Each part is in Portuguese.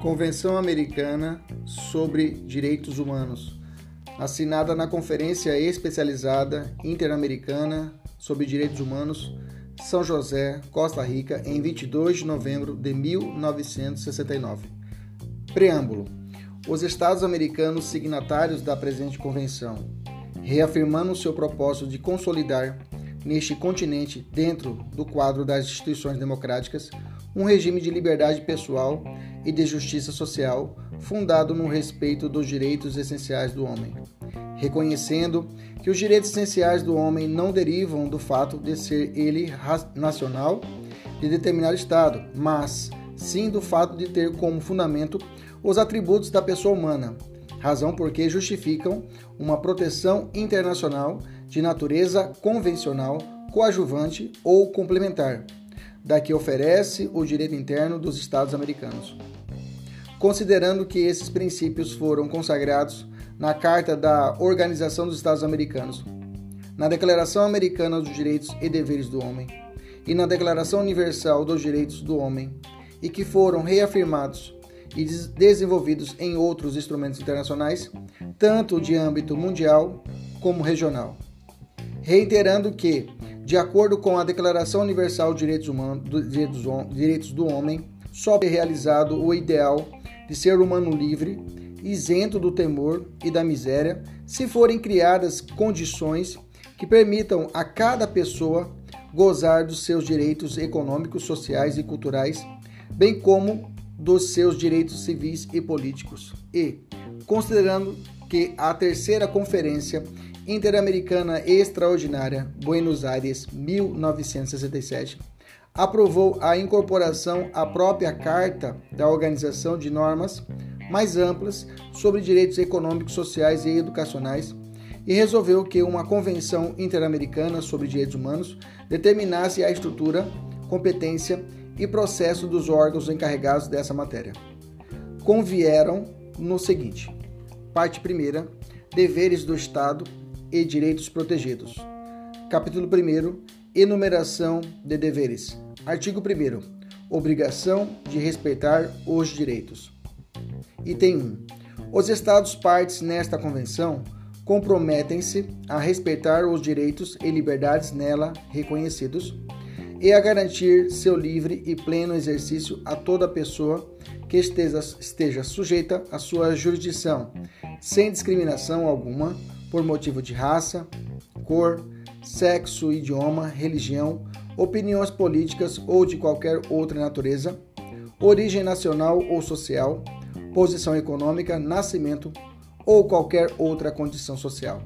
Convenção Americana sobre Direitos Humanos, assinada na Conferência Especializada Interamericana sobre Direitos Humanos, São José, Costa Rica, em 22 de novembro de 1969. Preâmbulo: Os Estados americanos signatários da presente convenção, reafirmando seu propósito de consolidar neste continente, dentro do quadro das instituições democráticas, um regime de liberdade pessoal e de justiça social fundado no respeito dos direitos essenciais do homem, reconhecendo que os direitos essenciais do homem não derivam do fato de ser ele nacional de determinado Estado, mas sim do fato de ter como fundamento os atributos da pessoa humana, razão porque justificam uma proteção internacional de natureza convencional, coadjuvante ou complementar, da que oferece o direito interno dos Estados americanos. Considerando que esses princípios foram consagrados na Carta da Organização dos Estados Americanos, na Declaração Americana dos Direitos e Deveres do Homem e na Declaração Universal dos Direitos do Homem, e que foram reafirmados e desenvolvidos em outros instrumentos internacionais, tanto de âmbito mundial como regional. Reiterando que de acordo com a Declaração Universal de Direitos, Humanos, Direitos, do Homem, só é realizado o ideal de ser humano livre, isento do temor e da miséria, se forem criadas condições que permitam a cada pessoa gozar dos seus direitos econômicos, sociais e culturais, bem como dos seus direitos civis e políticos. E, considerando que a terceira conferência Interamericana Extraordinária, Buenos Aires, 1967, aprovou a incorporação à própria Carta da Organização de Normas mais amplas sobre direitos econômicos, sociais e educacionais e resolveu que uma Convenção Interamericana sobre Direitos Humanos determinasse a estrutura, competência e processo dos órgãos encarregados dessa matéria. Convieram no seguinte: parte primeira, deveres do Estado e direitos protegidos. Capítulo 1 Enumeração de deveres. Artigo 1 Obrigação de respeitar os direitos. Item 1. Os Estados partes nesta convenção comprometem-se a respeitar os direitos e liberdades nela reconhecidos e a garantir seu livre e pleno exercício a toda pessoa que esteja, esteja sujeita à sua jurisdição, sem discriminação alguma por motivo de raça, cor, sexo, idioma, religião, opiniões políticas ou de qualquer outra natureza, origem nacional ou social, posição econômica, nascimento ou qualquer outra condição social.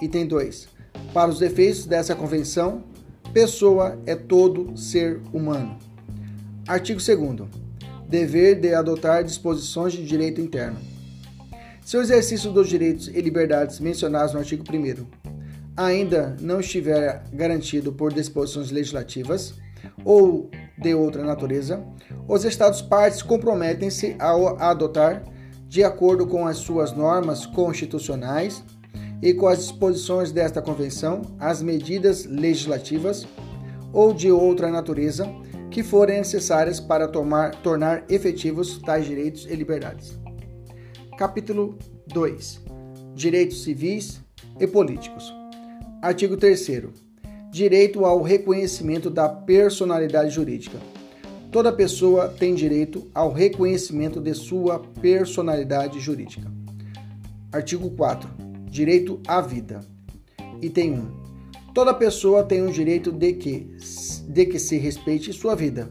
Item 2. Para os efeitos dessa convenção, pessoa é todo ser humano. Artigo 2. Dever de adotar disposições de direito interno. Se o exercício dos direitos e liberdades mencionados no artigo 1 ainda não estiver garantido por disposições legislativas ou de outra natureza, os Estados partes comprometem-se a adotar, de acordo com as suas normas constitucionais e com as disposições desta Convenção, as medidas legislativas ou de outra natureza que forem necessárias para tomar, tornar efetivos tais direitos e liberdades. Capítulo 2 Direitos civis e políticos. Artigo 3. Direito ao reconhecimento da personalidade jurídica. Toda pessoa tem direito ao reconhecimento de sua personalidade jurídica. Artigo 4. Direito à vida. Item 1. Toda pessoa tem o direito de que, de que se respeite sua vida.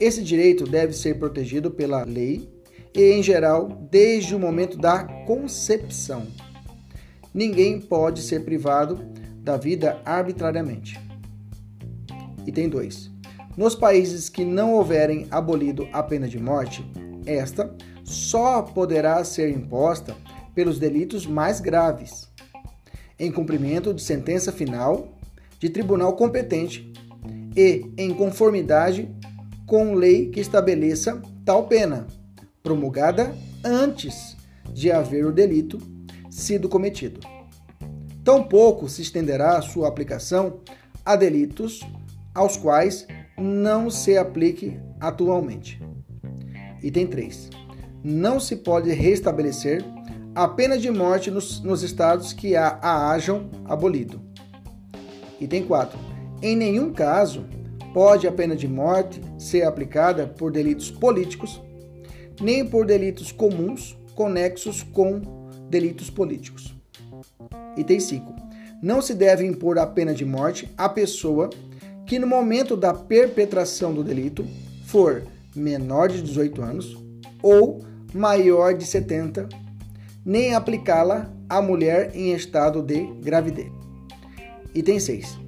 Esse direito deve ser protegido pela lei e, em geral, desde o momento da concepção. Ninguém pode ser privado da vida arbitrariamente. Item 2. Nos países que não houverem abolido a pena de morte, esta só poderá ser imposta pelos delitos mais graves, em cumprimento de sentença final de tribunal competente e em conformidade com lei que estabeleça tal pena, promulgada antes de haver o delito sido cometido. Tampouco se estenderá sua aplicação a delitos aos quais não se aplique atualmente. Item 3. Não se pode restabelecer a pena de morte nos, nos estados que a, a hajam abolido. Item 4. Em nenhum caso pode a pena de morte ser aplicada por delitos políticos, nem por delitos comuns conexos com delitos políticos. Item 5. Não se deve impor a pena de morte à pessoa que no momento da perpetração do delito for menor de 18 anos ou maior de 70, nem aplicá-la à mulher em estado de gravidez. Item 6.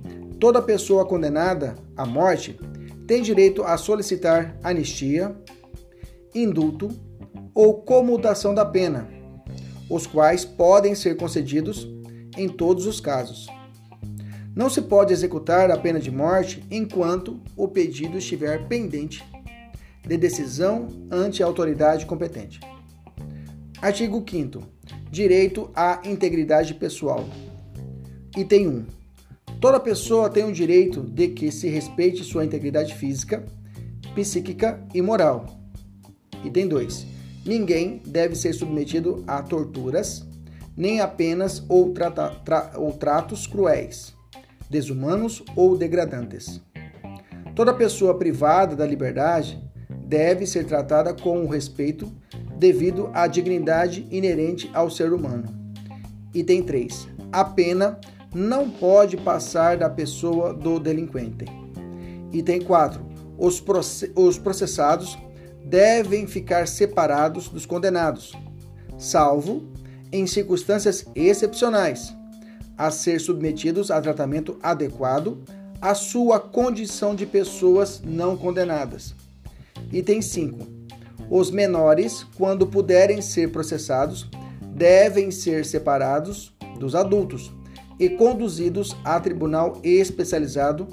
Toda pessoa condenada à morte tem direito a solicitar anistia, indulto ou comutação da pena, os quais podem ser concedidos em todos os casos não se pode executar a pena de morte enquanto o pedido estiver pendente de decisão ante a autoridade competente. Artigo 5 Direito à integridade pessoal. Item 1. Toda pessoa tem o direito de que se respeite sua integridade física, psíquica e moral. Item 2. Ninguém deve ser submetido a torturas, nem a penas ou, tra, ou tratos cruéis desumanos ou degradantes. Toda pessoa privada da liberdade deve ser tratada com o respeito devido à dignidade inerente ao ser humano. Item 3. A pena não pode passar da pessoa do delinquente. Item 4. Os processados devem ficar separados dos condenados, salvo em circunstâncias excepcionais a ser submetidos a tratamento adequado à sua condição de pessoas não condenadas. Item 5. Os menores, quando puderem ser processados, devem ser separados dos adultos e conduzidos a tribunal especializado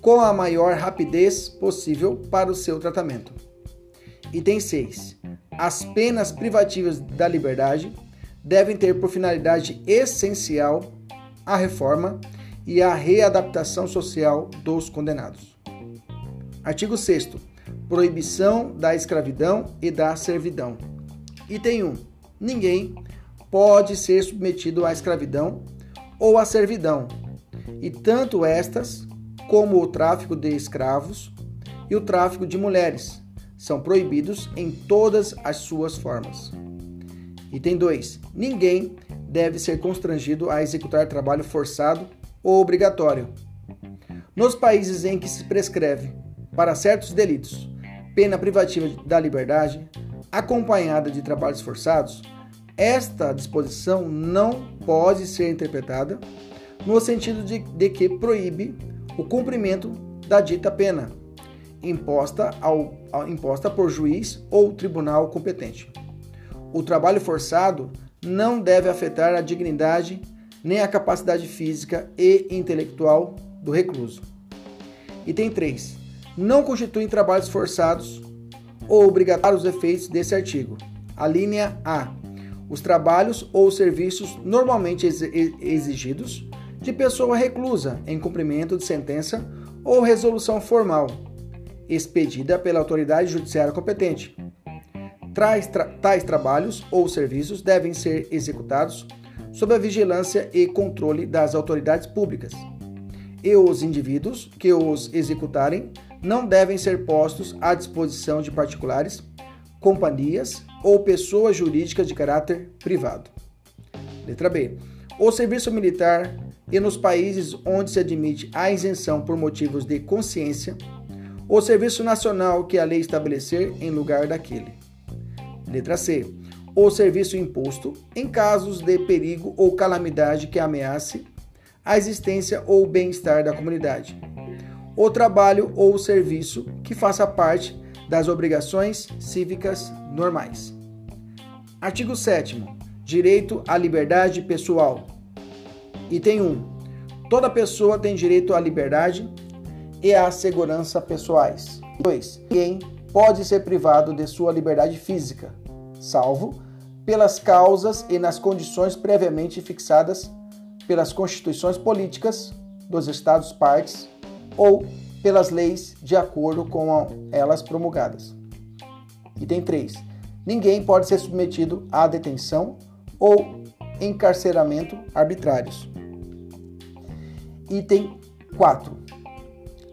com a maior rapidez possível para o seu tratamento. Item 6. As penas privativas da liberdade devem ter por finalidade essencial a reforma e a readaptação social dos condenados. Artigo 6. Proibição da escravidão e da servidão. Item 1. Ninguém pode ser submetido à escravidão ou à servidão, e tanto estas como o tráfico de escravos e o tráfico de mulheres são proibidos em todas as suas formas. Item 2. Ninguém deve ser constrangido a executar trabalho forçado ou obrigatório. Nos países em que se prescreve, para certos delitos, pena privativa da liberdade, acompanhada de trabalhos forçados, esta disposição não pode ser interpretada no sentido de, de que proíbe o cumprimento da dita pena, imposta, ao, imposta por juiz ou tribunal competente. O trabalho forçado não deve afetar a dignidade nem a capacidade física e intelectual do recluso. Item 3. Não constituem trabalhos forçados ou obrigatórios os efeitos desse artigo. A linha A. Os trabalhos ou serviços normalmente exigidos de pessoa reclusa em cumprimento de sentença ou resolução formal, expedida pela autoridade judiciária competente, Tais, tra tais trabalhos ou serviços devem ser executados sob a vigilância e controle das autoridades públicas. E os indivíduos que os executarem não devem ser postos à disposição de particulares, companhias ou pessoas jurídicas de caráter privado. Letra B. O serviço militar e nos países onde se admite a isenção por motivos de consciência, o serviço nacional que a lei estabelecer em lugar daquele. Letra C. O serviço imposto em casos de perigo ou calamidade que ameace a existência ou bem-estar da comunidade. O trabalho ou serviço que faça parte das obrigações cívicas normais. Artigo 7 Direito à liberdade pessoal. Item 1. Toda pessoa tem direito à liberdade e à segurança pessoais. 2. Ninguém pode ser privado de sua liberdade física, salvo pelas causas e nas condições previamente fixadas pelas constituições políticas dos Estados partes ou pelas leis de acordo com elas promulgadas. Item 3. Ninguém pode ser submetido à detenção ou encarceramento arbitrários. Item 4.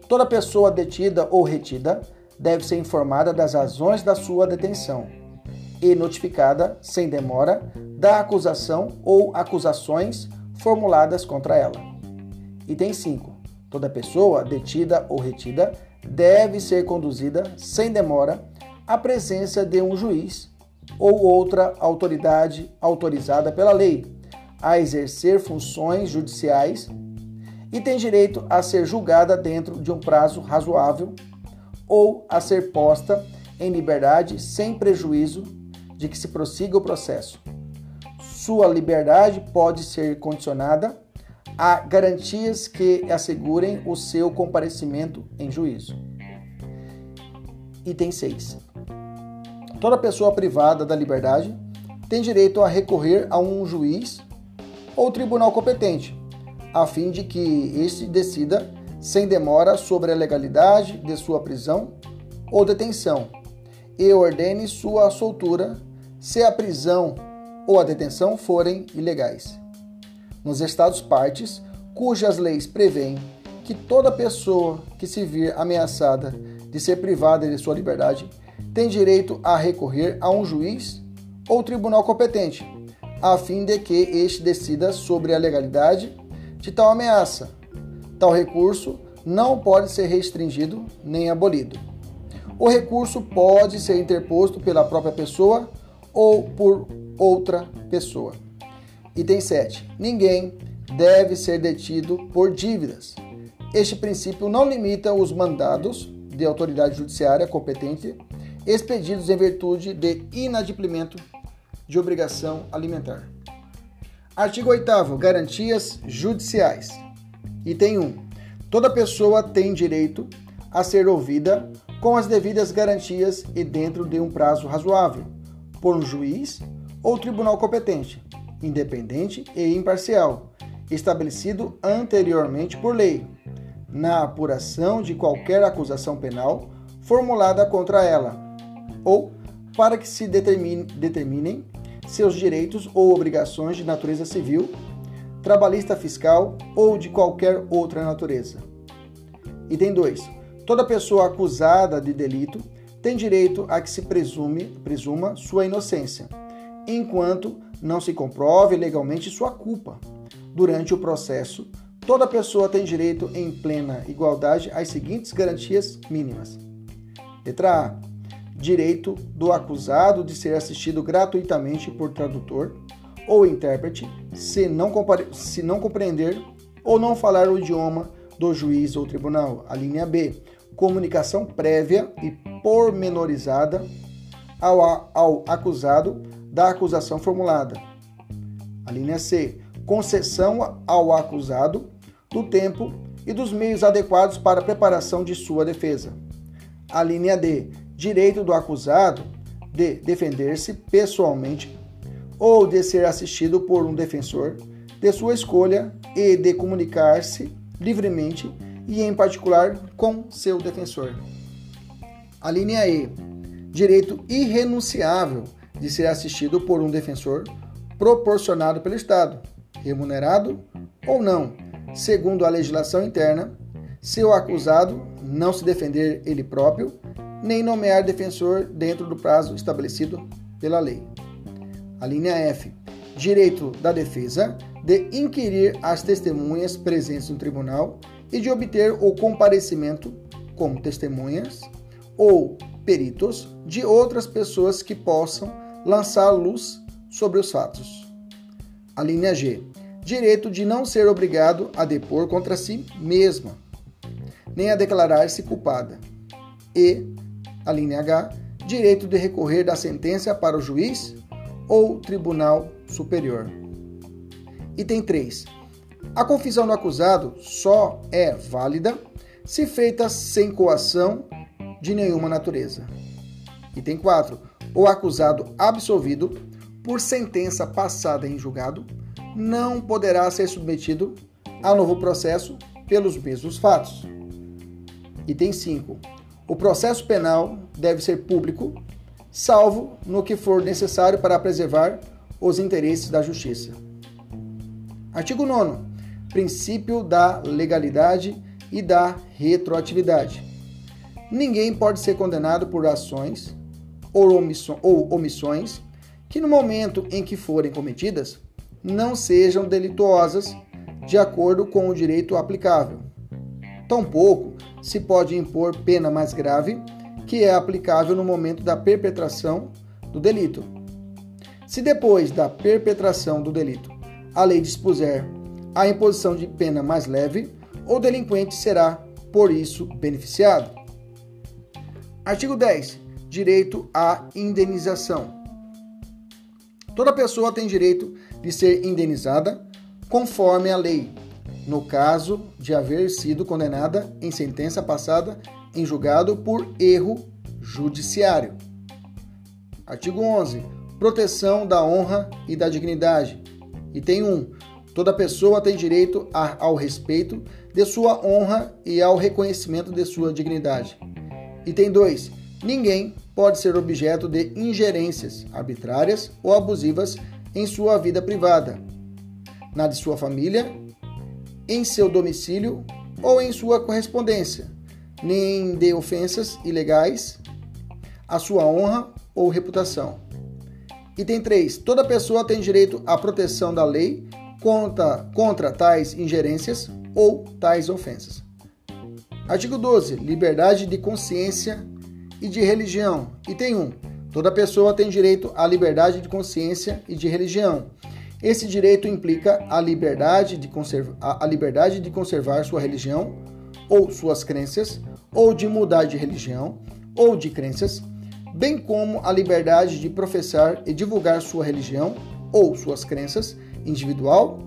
Toda pessoa detida ou retida deve ser informada das razões da sua detenção e notificada, sem demora, da acusação ou acusações formuladas contra ela. Item 5. Toda pessoa detida ou retida deve ser conduzida, sem demora, à presença de um juiz ou outra autoridade autorizada pela lei a exercer funções judiciais e tem direito a ser julgada dentro de um prazo razoável ou a ser posta em liberdade sem prejuízo de que se prossiga o processo. Sua liberdade pode ser condicionada a garantias que assegurem o seu comparecimento em juízo. Item 6. Toda pessoa privada da liberdade tem direito a recorrer a um juiz ou tribunal competente, a fim de que este decida sem demora sobre a legalidade de sua prisão ou detenção e ordene sua soltura se a prisão ou a detenção forem ilegais. Nos Estados partes, cujas leis prevêem que toda pessoa que se vir ameaçada de ser privada de sua liberdade tem direito a recorrer a um juiz ou tribunal competente, a fim de que este decida sobre a legalidade de tal ameaça. Tal recurso não pode ser restringido nem abolido. O recurso pode ser interposto pela própria pessoa ou por outra pessoa. Item 7. Ninguém deve ser detido por dívidas. Este princípio não limita os mandados de autoridade judiciária competente expedidos em virtude de inadimplemento de obrigação alimentar. Artigo 8 Garantias judiciais. Item 1. Toda pessoa tem direito a ser ouvida com as devidas garantias e dentro de um prazo razoável, por um juiz ou tribunal competente, independente e imparcial, estabelecido anteriormente por lei, na apuração de qualquer acusação penal formulada contra ela, ou para que se determine, determinem seus direitos ou obrigações de natureza civil, trabalhista fiscal ou de qualquer outra natureza. Item 2. Toda pessoa acusada de delito tem direito a que se presume, presuma sua inocência, enquanto não se comprove legalmente sua culpa. Durante o processo, toda pessoa tem direito em plena igualdade às seguintes garantias mínimas. Letra A. Direito do acusado de ser assistido gratuitamente por tradutor ou intérprete, se não, se não compreender ou não falar o idioma do juiz ou tribunal. A linha B comunicação prévia e pormenorizada ao, ao acusado da acusação formulada. A linha C. Concessão ao acusado do tempo e dos meios adequados para a preparação de sua defesa. A linha D. Direito do acusado de defender-se pessoalmente ou de ser assistido por um defensor de sua escolha e de comunicar-se livremente e, em particular, com seu defensor. A linha E. Direito irrenunciável de ser assistido por um defensor proporcionado pelo Estado, remunerado ou não, segundo a legislação interna, se o acusado não se defender ele próprio, nem nomear defensor dentro do prazo estabelecido pela lei. A linha F. direito da defesa de inquirir as testemunhas presentes no tribunal e de obter o comparecimento como testemunhas ou peritos de outras pessoas que possam lançar luz sobre os fatos. A linha G. Direito de não ser obrigado a depor contra si mesma, nem a declarar-se culpada. E, a linha H. Direito de recorrer da sentença para o juiz ou tribunal superior. Item 3. A confissão do acusado só é válida se feita sem coação de nenhuma natureza. Item 4. O acusado absolvido por sentença passada em julgado não poderá ser submetido a novo processo pelos mesmos fatos. Item 5. O processo penal deve ser público, salvo no que for necessário para preservar os interesses da justiça. Artigo 9. Princípio da legalidade e da retroatividade. Ninguém pode ser condenado por ações ou omissões que, no momento em que forem cometidas, não sejam delituosas de acordo com o direito aplicável. Tampouco se pode impor pena mais grave que é aplicável no momento da perpetração do delito. Se depois da perpetração do delito a lei dispuser a imposição de pena mais leve, o delinquente será, por isso, beneficiado. Artigo 10. Direito à indenização. Toda pessoa tem direito de ser indenizada conforme a lei, no caso de haver sido condenada em sentença passada em julgado por erro judiciário. Artigo 11. Proteção da honra e da dignidade. Item 1. Toda pessoa tem direito ao respeito de sua honra e ao reconhecimento de sua dignidade. Item 2. Ninguém pode ser objeto de ingerências arbitrárias ou abusivas em sua vida privada, na de sua família, em seu domicílio ou em sua correspondência, nem de ofensas ilegais à sua honra ou reputação. Item 3. Toda pessoa tem direito à proteção da lei contra, contra tais ingerências ou tais ofensas. Artigo 12. Liberdade de consciência e de religião. Item 1. Toda pessoa tem direito à liberdade de consciência e de religião. Esse direito implica a liberdade de, conserva, a liberdade de conservar sua religião ou suas crenças, ou de mudar de religião ou de crenças, bem como a liberdade de professar e divulgar sua religião ou suas crenças individual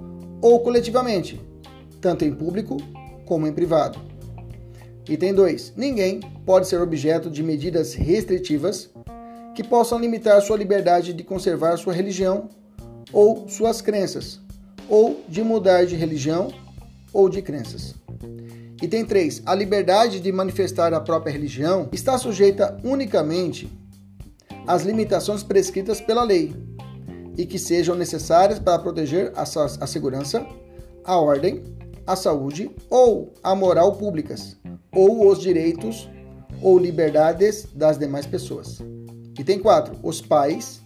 ou coletivamente, tanto em público como em privado. Item 2. Ninguém pode ser objeto de medidas restritivas que possam limitar sua liberdade de conservar sua religião ou suas crenças, ou de mudar de religião ou de crenças. Item 3. A liberdade de manifestar a própria religião está sujeita unicamente às limitações prescritas pela lei, e que sejam necessárias para proteger a, segurança, a ordem, a saúde ou a moral públicas, ou os direitos ou liberdades das demais pessoas. Item 4. Os pais,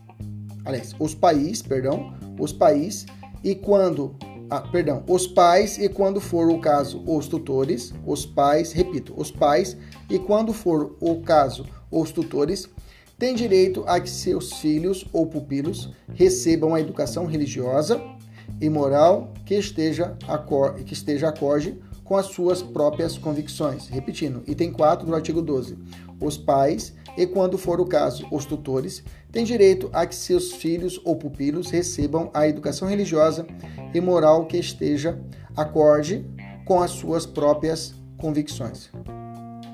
aliás, os países, perdão, os pais e quando, ah, perdão, os pais e quando for o caso, os tutores, os pais, repito, os pais e quando for o caso, os tutores tem direito a que seus filhos ou pupilos recebam a educação religiosa e moral que esteja, acorde, que esteja acorde com as suas próprias convicções. Repetindo, item 4 do artigo 12. Os pais, e quando for o caso, os tutores, têm direito a que seus filhos ou pupilos recebam a educação religiosa e moral que esteja acorde com as suas próprias convicções.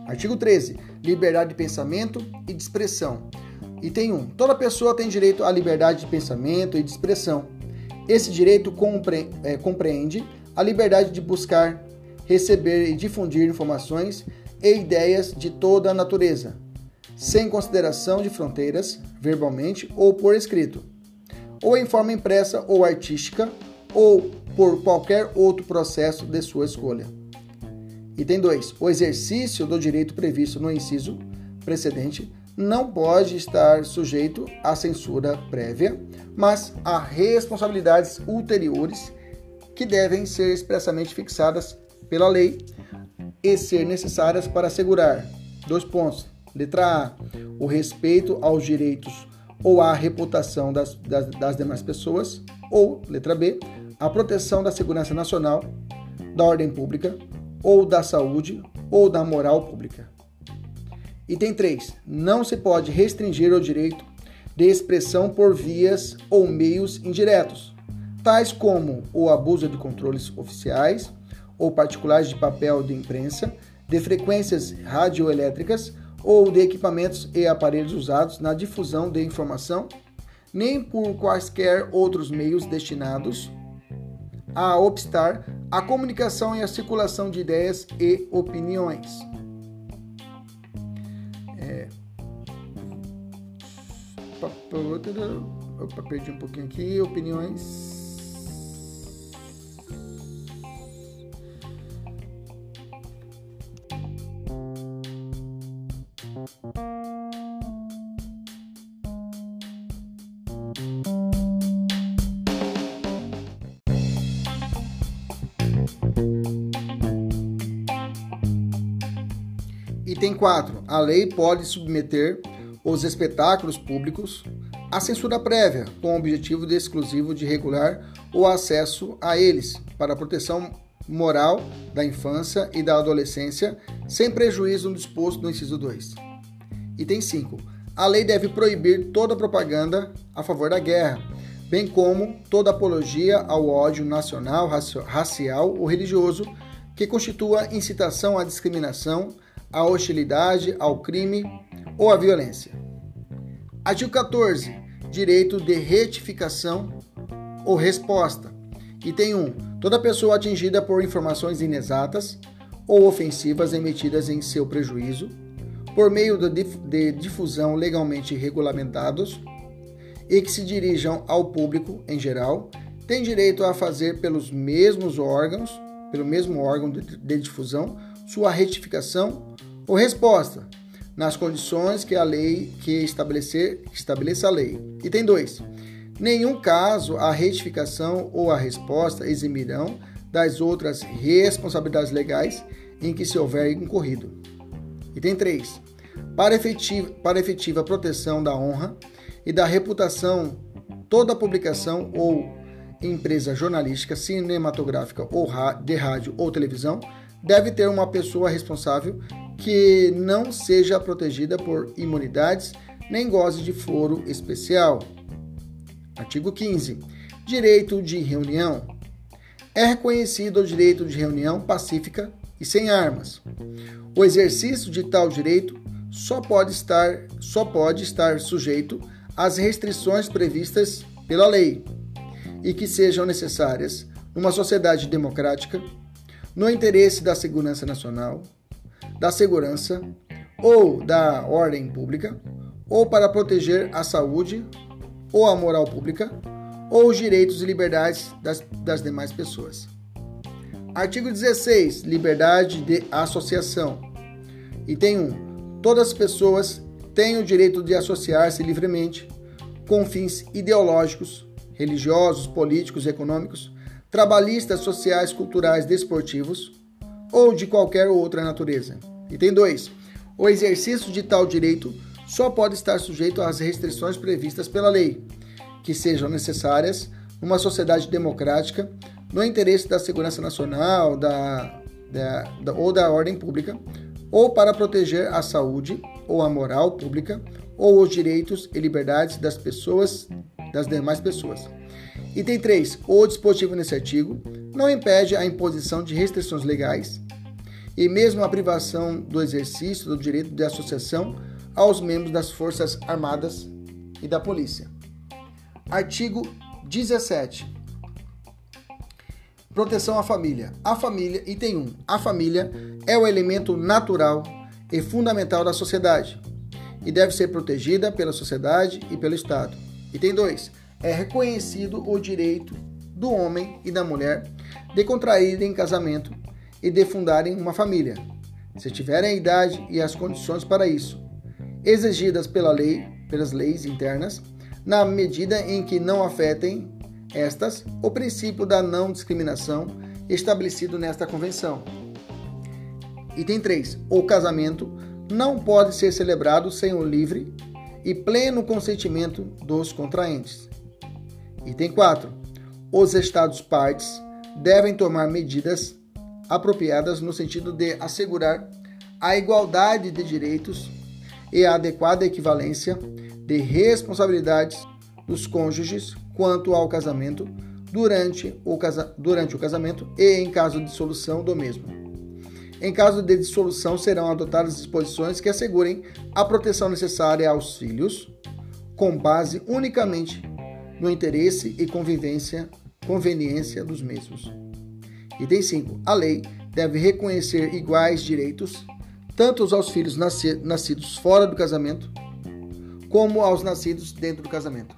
Artigo 13. Liberdade de pensamento e de expressão. Item 1. Toda pessoa tem direito à liberdade de pensamento e de expressão. Esse direito compre é, compreende a liberdade de buscar, receber e difundir informações e ideias de toda a natureza, sem consideração de fronteiras, verbalmente ou por escrito, ou em forma impressa ou artística, ou por qualquer outro processo de sua escolha. Item 2. O exercício do direito previsto no inciso precedente não pode estar sujeito à censura prévia, mas a responsabilidades ulteriores que devem ser expressamente fixadas pela lei e ser necessárias para assegurar dois pontos. Letra A, o respeito aos direitos ou à reputação das, das, das demais pessoas, ou, letra B, a proteção da segurança nacional, da ordem pública, ou da saúde, ou da moral pública. Item 3. Não se pode restringir o direito de expressão por vias ou meios indiretos, tais como o abuso de controles oficiais ou particulares de papel de imprensa, de frequências radioelétricas ou de equipamentos e aparelhos usados na difusão de informação, nem por quaisquer outros meios destinados a obstar a comunicação e a circulação de ideias e opiniões. É... Opa, perdi um pouquinho aqui. Opiniões. 4. A lei pode submeter os espetáculos públicos à censura prévia, com o objetivo de exclusivo de regular o acesso a eles, para a proteção moral da infância e da adolescência, sem prejuízo no disposto no inciso 2. Item 5. A lei deve proibir toda propaganda a favor da guerra, bem como toda apologia ao ódio nacional, racial ou religioso que constitua incitação à discriminação, à hostilidade, ao crime ou à violência. Artigo 14. Direito de retificação ou resposta. Item 1. Toda pessoa atingida por informações inexatas ou ofensivas emitidas em seu prejuízo, por meio de difusão legalmente regulamentados e que se dirijam ao público em geral, tem direito a fazer pelos mesmos órgãos, pelo mesmo órgão de difusão, sua retificação ou resposta, nas condições que a lei que estabelecer, estabeleça a lei. Item 2. Nenhum caso a retificação ou a resposta eximirão das outras responsabilidades legais em que se houver incorrido. Item 3. Para efetiva, para efetiva proteção da honra e da reputação, toda publicação ou empresa jornalística, cinematográfica ou de rádio ou televisão deve ter uma pessoa responsável que não seja protegida por imunidades nem goze de foro especial. Artigo 15. Direito de reunião. É reconhecido o direito de reunião pacífica e sem armas. O exercício de tal direito só pode estar, só pode estar sujeito às restrições previstas pela lei e que sejam necessárias numa sociedade democrática, no interesse da segurança nacional, da segurança ou da ordem pública, ou para proteger a saúde ou a moral pública, ou os direitos e liberdades das, das demais pessoas. Artigo 16. Liberdade de associação. Item 1. Todas as pessoas têm o direito de associar-se livremente com fins ideológicos, religiosos, políticos, econômicos, trabalhistas, sociais, culturais, desportivos ou de qualquer outra natureza. Item 2. O exercício de tal direito só pode estar sujeito às restrições previstas pela lei, que sejam necessárias numa sociedade democrática, no interesse da segurança nacional da, da, da, ou da ordem pública, ou para proteger a saúde ou a moral pública, ou os direitos e liberdades das pessoas, das demais pessoas. Item 3. O dispositivo nesse artigo não impede a imposição de restrições legais e mesmo a privação do exercício do direito de associação aos membros das Forças Armadas e da Polícia. Artigo 17. Proteção à família. A família, item 1. A família é o elemento natural e fundamental da sociedade e deve ser protegida pela sociedade e pelo Estado. Item 2 é reconhecido o direito do homem e da mulher de contraírem casamento e de fundarem uma família, se tiverem a idade e as condições para isso, exigidas pela lei, pelas leis internas, na medida em que não afetem estas o princípio da não discriminação estabelecido nesta convenção. Item 3. O casamento não pode ser celebrado sem o livre e pleno consentimento dos contraentes. Item 4. Os Estados partes devem tomar medidas apropriadas no sentido de assegurar a igualdade de direitos e a adequada equivalência de responsabilidades dos cônjuges quanto ao casamento durante o, casa durante o casamento e em caso de dissolução do mesmo. Em caso de dissolução, serão adotadas disposições que assegurem a proteção necessária aos filhos, com base unicamente no interesse e convivência, conveniência dos mesmos. Item 5. A lei deve reconhecer iguais direitos tanto aos filhos nascidos fora do casamento, como aos nascidos dentro do casamento.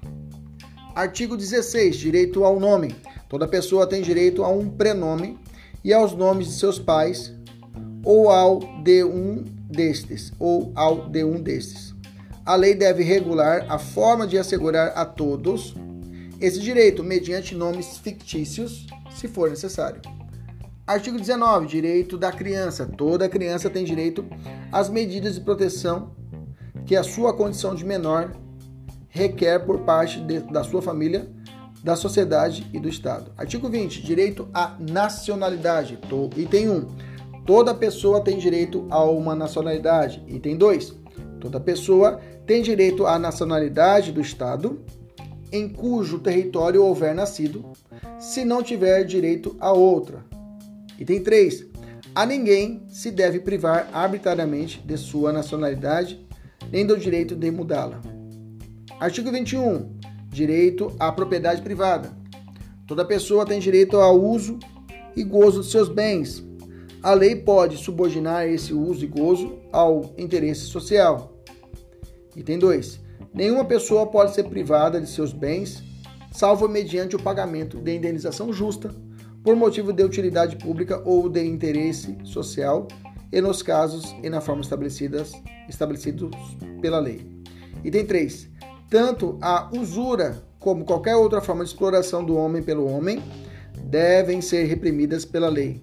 Artigo 16. Direito ao nome. Toda pessoa tem direito a um prenome e aos nomes de seus pais, ou ao de um destes, ou ao de um destes. A lei deve regular a forma de assegurar a todos esse direito mediante nomes fictícios, se for necessário. Artigo 19. Direito da criança. Toda criança tem direito às medidas de proteção que a sua condição de menor requer por parte de, da sua família, da sociedade e do Estado. Artigo 20. Direito à nacionalidade. Item 1. Toda pessoa tem direito a uma nacionalidade. Item 2. Toda pessoa tem direito à nacionalidade do Estado em cujo território houver nascido, se não tiver direito a outra. Item 3. A ninguém se deve privar arbitrariamente de sua nacionalidade, nem do direito de mudá-la. Artigo 21. Direito à propriedade privada. Toda pessoa tem direito ao uso e gozo de seus bens. A lei pode subordinar esse uso e gozo ao interesse social. Item 2. Nenhuma pessoa pode ser privada de seus bens, salvo mediante o pagamento de indenização justa por motivo de utilidade pública ou de interesse social e nos casos e na forma estabelecidas estabelecidos pela lei. Item 3. Tanto a usura como qualquer outra forma de exploração do homem pelo homem devem ser reprimidas pela lei.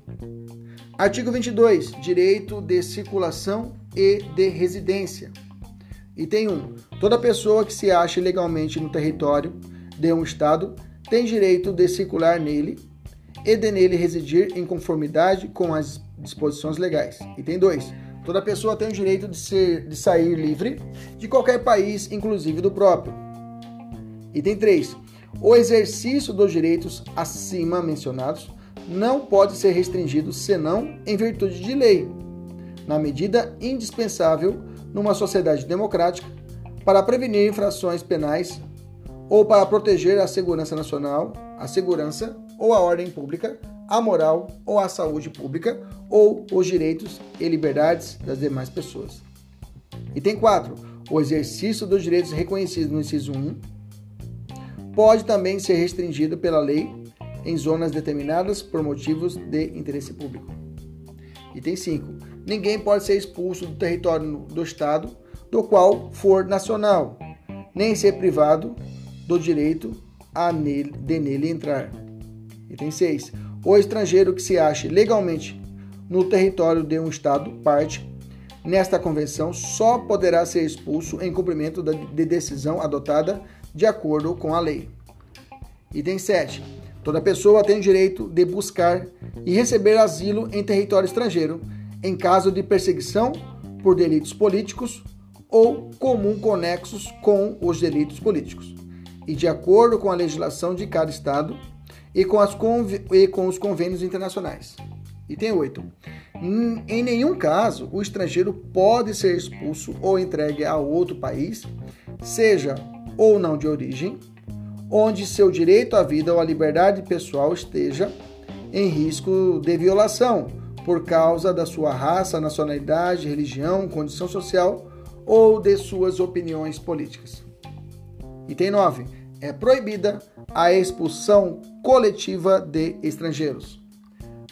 Artigo 22. Direito de circulação e de residência. Item 1. Toda pessoa que se ache legalmente no território de um Estado tem direito de circular nele e de nele residir em conformidade com as disposições legais. Item 2. Toda pessoa tem o direito de, ser, de sair livre de qualquer país, inclusive do próprio. Item 3. O exercício dos direitos acima mencionados não pode ser restringido senão em virtude de lei, na medida indispensável numa sociedade democrática para prevenir infrações penais ou para proteger a segurança nacional, a segurança ou a ordem pública, a moral ou a saúde pública ou os direitos e liberdades das demais pessoas. Item 4. O exercício dos direitos reconhecidos no inciso 1 pode também ser restringido pela lei em zonas determinadas por motivos de interesse público. Item 5. Ninguém pode ser expulso do território do Estado do qual for nacional, nem ser privado do direito a nele, de nele entrar. Item 6. O estrangeiro que se ache legalmente no território de um Estado parte nesta convenção só poderá ser expulso em cumprimento de decisão adotada de acordo com a lei. Item 7. Toda pessoa tem direito de buscar e receber asilo em território estrangeiro em caso de perseguição por delitos políticos ou comum conexos com os delitos políticos, e de acordo com a legislação de cada Estado e com, as e com os convênios internacionais. Item 8. Em nenhum caso o estrangeiro pode ser expulso ou entregue a outro país, seja ou não de origem, onde seu direito à vida ou à liberdade pessoal esteja em risco de violação por causa da sua raça, nacionalidade, religião, condição social ou de suas opiniões políticas. Item 9. É proibida a expulsão coletiva de estrangeiros.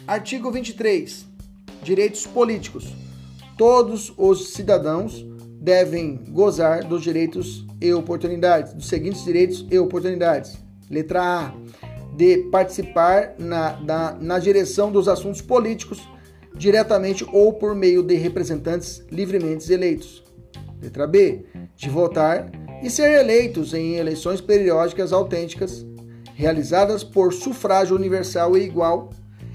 Artigo 23. Direitos políticos. Todos os cidadãos devem gozar dos direitos e oportunidades, dos seguintes direitos e oportunidades. Letra A. De participar na, na, na direção dos assuntos políticos diretamente ou por meio de representantes livremente eleitos. Letra B. De votar e ser eleitos em eleições periódicas autênticas, realizadas por sufrágio universal e igual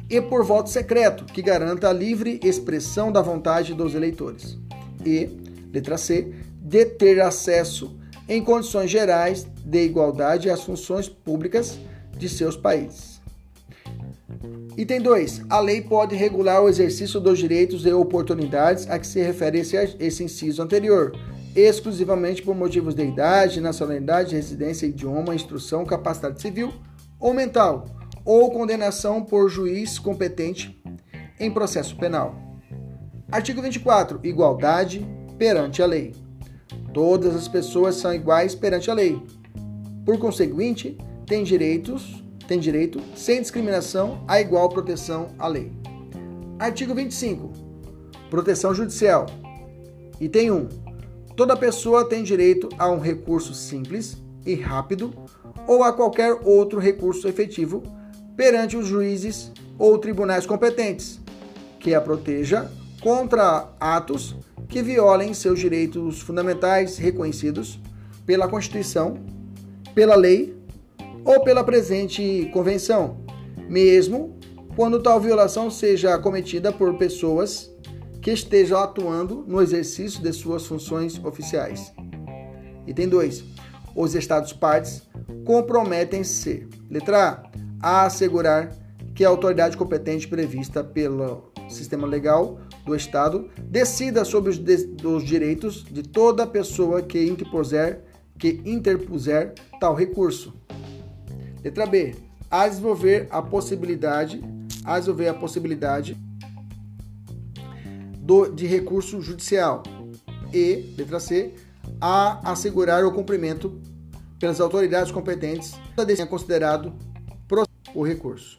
e por voto secreto, que garanta a livre expressão da vontade dos eleitores. E, letra C, de ter acesso em condições gerais de igualdade às funções públicas de seus países. Item 2. A lei pode regular o exercício dos direitos e oportunidades a que se refere esse, esse inciso anterior, exclusivamente por motivos de idade, nacionalidade, residência, idioma, instrução, capacidade civil ou mental, ou condenação por juiz competente em processo penal. Artigo 24. Igualdade perante a lei. Todas as pessoas são iguais perante a lei. Por conseguinte, têm direitos, têm direito sem discriminação à igual proteção à lei. Artigo 25. Proteção judicial. Item 1. Toda pessoa tem direito a um recurso simples e rápido ou a qualquer outro recurso efetivo perante os juízes ou tribunais competentes, que a proteja contra atos que violem seus direitos fundamentais reconhecidos pela Constituição, pela lei ou pela presente convenção, mesmo quando tal violação seja cometida por pessoas que estejam atuando no exercício de suas funções oficiais. Item 2. Os Estados partes comprometem-se. Letra A a assegurar que a autoridade competente prevista pelo sistema legal do Estado decida sobre os, de, os direitos de toda pessoa que interpuser, que interpuser tal recurso. Letra B. A desenvolver a possibilidade, a desenvolver a possibilidade do, de recurso judicial. E, letra C, a assegurar o cumprimento pelas autoridades competentes da decisão considerado o recurso.